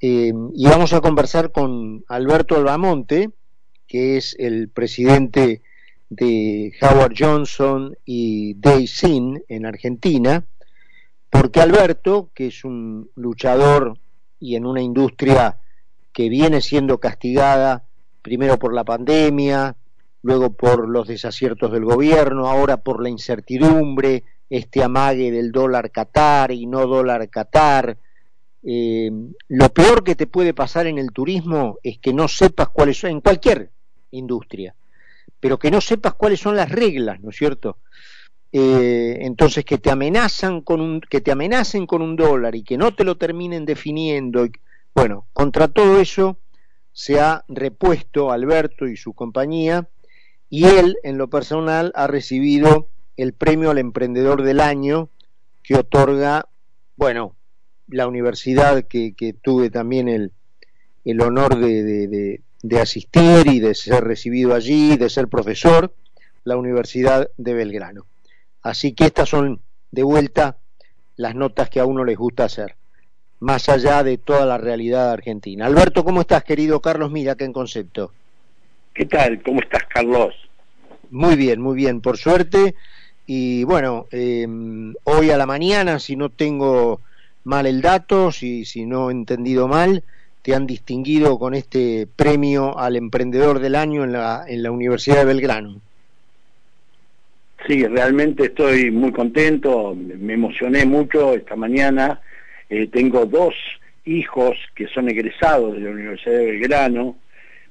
Eh, y vamos a conversar con Alberto Albamonte, que es el presidente de Howard Johnson y Day Sin en Argentina, porque Alberto, que es un luchador y en una industria que viene siendo castigada primero por la pandemia, luego por los desaciertos del gobierno, ahora por la incertidumbre, este amague del dólar Qatar y no dólar Qatar. Eh, lo peor que te puede pasar en el turismo es que no sepas cuáles son, en cualquier industria, pero que no sepas cuáles son las reglas, ¿no es cierto? Eh, entonces que te amenazan con un, que te amenacen con un dólar y que no te lo terminen definiendo, bueno, contra todo eso se ha repuesto Alberto y su compañía y él en lo personal ha recibido el premio al emprendedor del año que otorga, bueno, la universidad que, tuve también el, el honor de, de, asistir y de ser recibido allí, de ser profesor, la Universidad de Belgrano. Así que estas son de vuelta las notas que a uno les gusta hacer, más allá de toda la realidad argentina. Alberto, ¿cómo estás, querido Carlos Mira, que en concepto? ¿Qué tal? ¿Cómo estás, Carlos? Muy bien, muy bien, por suerte. Y bueno, em, hoy a la mañana, si no tengo mal el dato, si, si no he entendido mal, te han distinguido con este premio al emprendedor del año en la, Universidad de Belgrano. Sí, realmente estoy muy contento, me emocioné mucho esta mañana. Eh, tengo dos hijos que son egresados de la Universidad de Belgrano.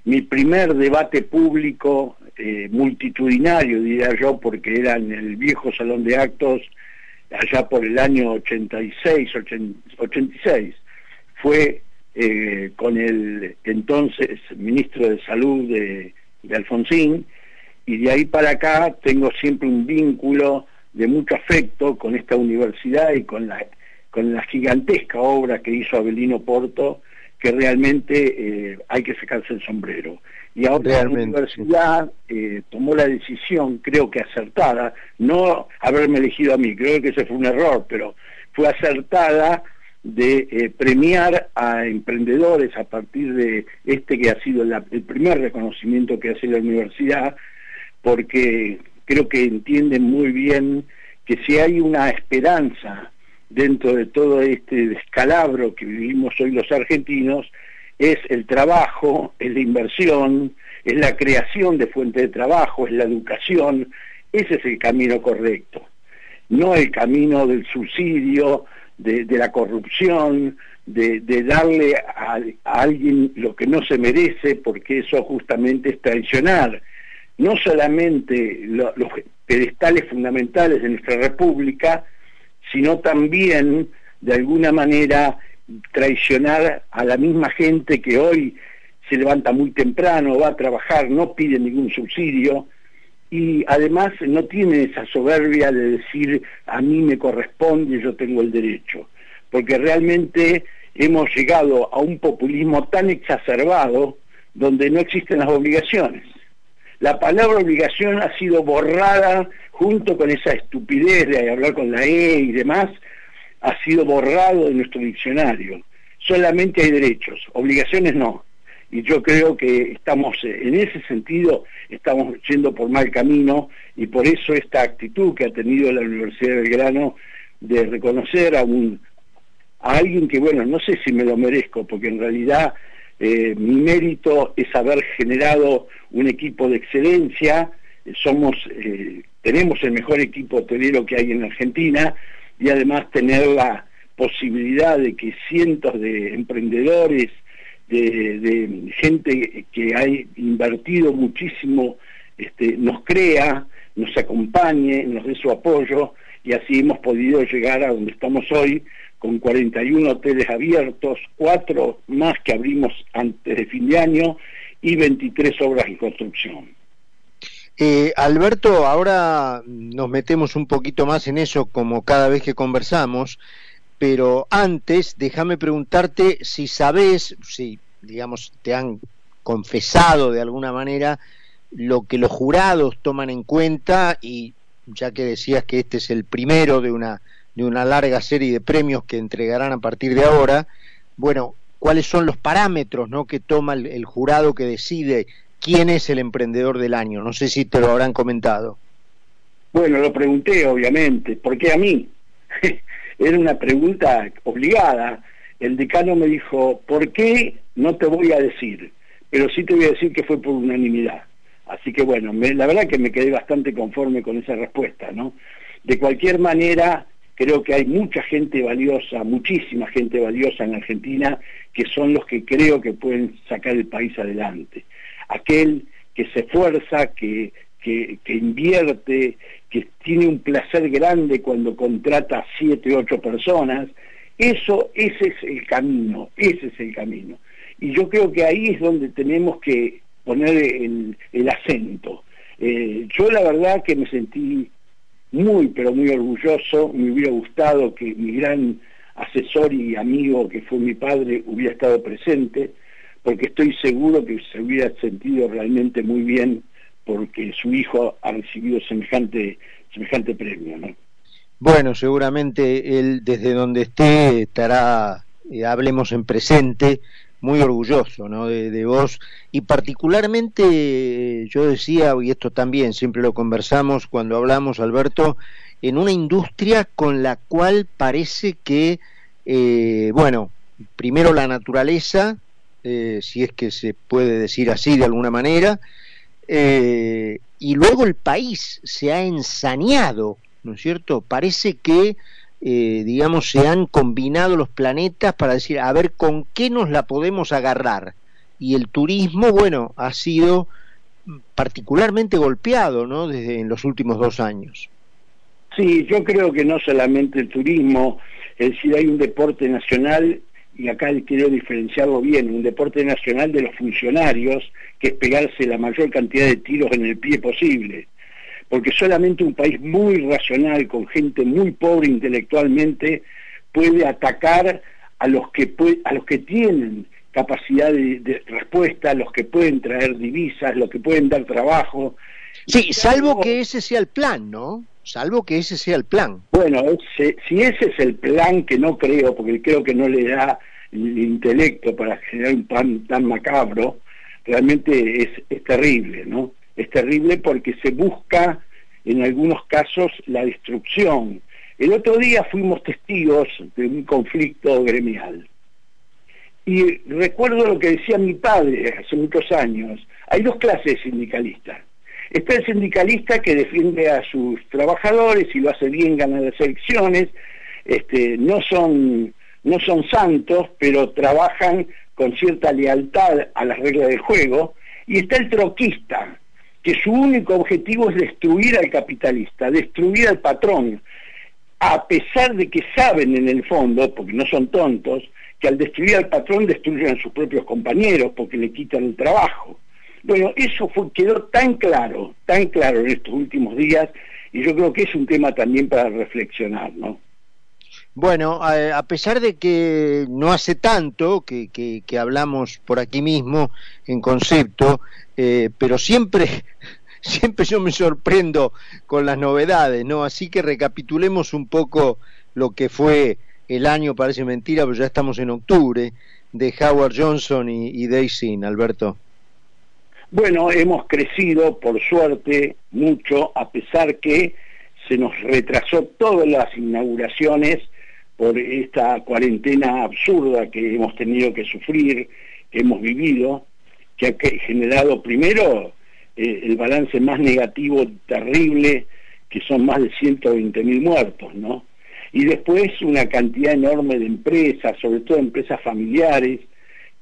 Mi primer debate público eh, multitudinario, diría yo, porque era en el viejo salón de actos allá por el año 86, 86, fue eh, con el entonces ministro de Salud de, Alfonsín, y de ahí para acá tengo siempre un vínculo de mucho afecto con esta universidad y con la, con la gigantesca obra que hizo Abelino Porto, que realmente eh, hay que sacarse el sombrero. Y ahora la universidad eh, tomó la decisión, creo que acertada, no haberme elegido a mí, creo que ese fue un error, pero fue acertada de eh, premiar a emprendedores a partir de este que ha sido el primer reconocimiento que hace la universidad, porque creo que entienden muy bien que si hay una esperanza dentro de todo este descalabro que vivimos hoy los argentinos, es el trabajo, es la inversión, es la creación de fuentes de trabajo, es la educación, ese es el camino correcto, no el camino del subsidio, de, la corrupción, de, darle a, alguien lo que no se merece, porque eso justamente es traicionar. No solamente los pedestales fundamentales de nuestra república, sino también, de alguna manera, traicionar a la misma gente que hoy se levanta muy temprano, va a trabajar, no pide ningún subsidio y además no tiene esa soberbia de decir a mí me corresponde, yo tengo el derecho, porque realmente hemos llegado a un populismo tan exacerbado donde no existen las obligaciones. La palabra obligación ha sido borrada junto con esa estupidez de hablar con la E y demás, ha sido borrado de nuestro diccionario. Solamente hay derechos, obligaciones no. Y yo creo que estamos, eh, en ese sentido, estamos yendo por mal camino y por eso esta actitud que ha tenido la Universidad de Belgrano de reconocer a un a alguien que, bueno, no sé si me lo merezco, porque en realidad eh, mi mérito es haber generado un equipo de excelencia, somos, eh, tenemos el mejor equipo hotelero que hay en Argentina, y además tener la posibilidad de que cientos de emprendedores, de, gente que ha invertido muchísimo, este, nos crea, nos acompañe, nos dé su apoyo y así hemos podido llegar a donde estamos hoy con 41 hoteles abiertos, cuatro más que abrimos antes de fin de año y 23 obras en construcción. Eh, Alberto, ahora nos metemos un poquito más en eso como cada vez que conversamos, pero antes déjame preguntarte si sabes, si digamos te han confesado de alguna manera lo que los jurados toman en cuenta y ya que decías que este es el primero de una de una larga serie de premios que entregarán a partir de ahora, bueno, cuáles son los parámetros ¿no? que toma el, jurado que decide quién es el emprendedor del año. No sé si te lo habrán comentado. Bueno, lo pregunté, obviamente. ¿Por qué a mí? Era una pregunta obligada. El decano me dijo, ¿por qué no te voy a decir? Pero sí te voy a decir que fue por unanimidad. Así que bueno, la verdad que me quedé bastante conforme con esa respuesta, ¿no? De cualquier manera, creo que hay mucha gente valiosa, muchísima gente valiosa en Argentina, que son los que creo que pueden sacar el país adelante. Aquel que se esfuerza, que, que, invierte, que tiene un placer grande cuando contrata a siete, ocho personas, eso, ese es el camino, ese es el camino. Y yo creo que ahí es donde tenemos que poner el, acento. Eh, yo la verdad que me sentí muy, pero muy orgulloso, me hubiera gustado que mi gran asesor y amigo que fue mi padre hubiera estado presente, porque estoy seguro que se hubiera sentido realmente muy bien porque su hijo ha recibido semejante, semejante premio. ¿no? Bueno, seguramente él desde donde esté estará, eh, hablemos en presente, muy orgulloso ¿no? de, vos y particularmente yo decía, y esto también siempre lo conversamos cuando hablamos, Alberto, en una industria con la cual parece que, eh, bueno, primero la naturaleza, eh, si es que se puede decir así de alguna manera, eh, y luego el país se ha ensañado, ¿no es cierto? Parece que eh, digamos, se han combinado los planetas para decir, a ver, ¿con qué nos la podemos agarrar? Y el turismo, bueno, ha sido particularmente golpeado, ¿no? Desde en los últimos dos años. Sí, yo creo que no solamente el turismo, es decir, hay un deporte nacional, y acá quiero diferenciarlo bien, un deporte nacional de los funcionarios, que es pegarse la mayor cantidad de tiros en el pie posible porque solamente un país muy racional, con gente muy pobre intelectualmente, puede atacar a los que, a los que tienen capacidad de, respuesta, a los que pueden traer divisas, los que pueden dar trabajo. Sí, salvo que ese sea el plan, ¿no? Salvo que ese sea el plan. Bueno, si ese es el plan, que no creo, porque creo que no le da el intelecto para generar un plan tan macabro, realmente es, es terrible, ¿no? es terrible porque se busca en algunos casos la destrucción. El otro día fuimos testigos de un conflicto gremial. Y recuerdo lo que decía mi padre hace muchos años. Hay dos clases sindicalistas. Está el sindicalista que defiende a sus trabajadores y lo hace bien, gana las elecciones. Este, no, son, no son santos, pero trabajan con cierta lealtad a las reglas del juego. Y está el troquista, que su único objetivo es destruir al capitalista, destruir al patrón, a pesar de que saben en el fondo, porque no son tontos, que al destruir al patrón destruyen a sus propios compañeros porque le quitan el trabajo. Bueno, eso fue, quedó tan claro, tan claro en estos últimos días, y yo creo que es un tema también para reflexionar, ¿no? Bueno, a, pesar de que no hace tanto que, que, hablamos por aquí mismo en concepto, eh, pero siempre, siempre yo me sorprendo con las novedades, ¿no? Así que recapitulemos un poco lo que fue el año, parece mentira, pero ya estamos en octubre, de Howard Johnson y, y Daisy, Alberto. Bueno, hemos crecido, por suerte, mucho, a pesar que se nos retrasó todas las inauguraciones por esta cuarentena absurda que hemos tenido que sufrir, que hemos vivido, que ha generado primero eh, el balance más negativo terrible, que son más de 120 mil muertos, ¿no? Y después una cantidad enorme de empresas, sobre todo empresas familiares,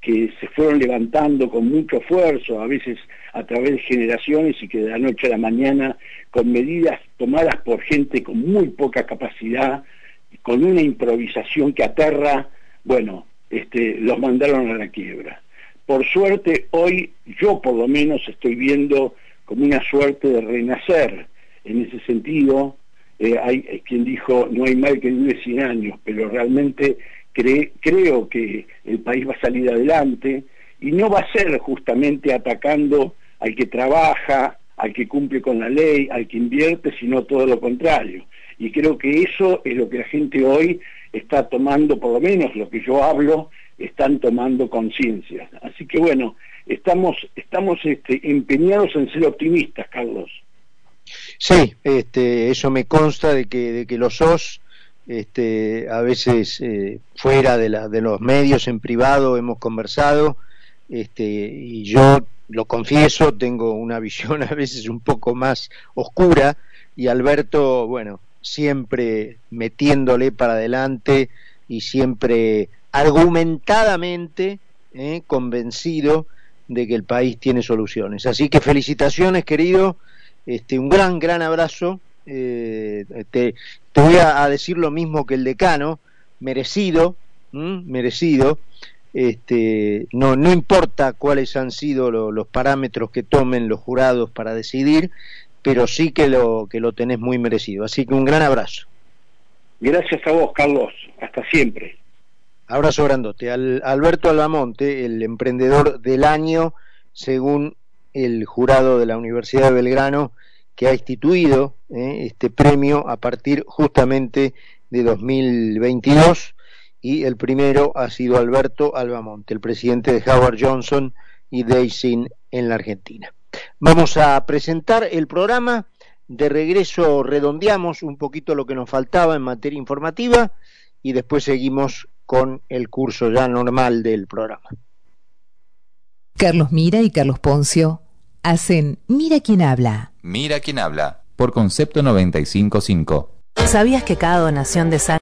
que se fueron levantando con mucho esfuerzo, a veces a través de generaciones y que de la noche a la mañana, con medidas tomadas por gente con muy poca capacidad, con una improvisación que aterra, bueno, este, los mandaron a la quiebra. Por suerte, hoy yo por lo menos estoy viendo como una suerte de renacer. En ese sentido, eh, hay, quien dijo, no hay mal que dure 100 años, pero realmente creo que el país va a salir adelante y no va a ser justamente atacando al que trabaja, al que cumple con la ley, al que invierte, sino todo lo contrario. Y creo que eso es lo que la gente hoy está tomando, por lo menos lo que yo hablo, están tomando conciencia. Así que bueno, estamos, estamos este, empeñados en ser optimistas, Carlos. Sí, este, eso me consta de que, de que los sos, este, a veces eh, fuera de, la, de los medios, en privado, hemos conversado, este, y yo lo confieso, tengo una visión a veces un poco más oscura, y Alberto, bueno, siempre metiéndole para adelante y siempre argumentadamente eh, convencido de que el país tiene soluciones. Así que felicitaciones, querido, este, un gran, gran abrazo. Eh, voy a, decir lo mismo que el decano, merecido, merecido. Este, no, no importa cuáles han sido los parámetros que tomen los jurados para decidir, pero sí que lo, que lo tenés muy merecido. Así que un gran abrazo. Gracias a vos, Carlos. Hasta siempre. Abrazo grandote. Al, Alberto Albamonte, el emprendedor del año, según el jurado de la Universidad de Belgrano, que ha instituido eh, este premio a partir justamente de 2022 y el primero ha sido Alberto Albamonte, el presidente de Howard Johnson y Daysin en la Argentina. Vamos a presentar el programa. De regreso redondeamos un poquito lo que nos faltaba en materia informativa y después seguimos con el curso ya normal del programa. Carlos Mira y Carlos Poncio hacen Mira quién habla. Mira quién habla por concepto 955. ¿Sabías que cada donación de sangre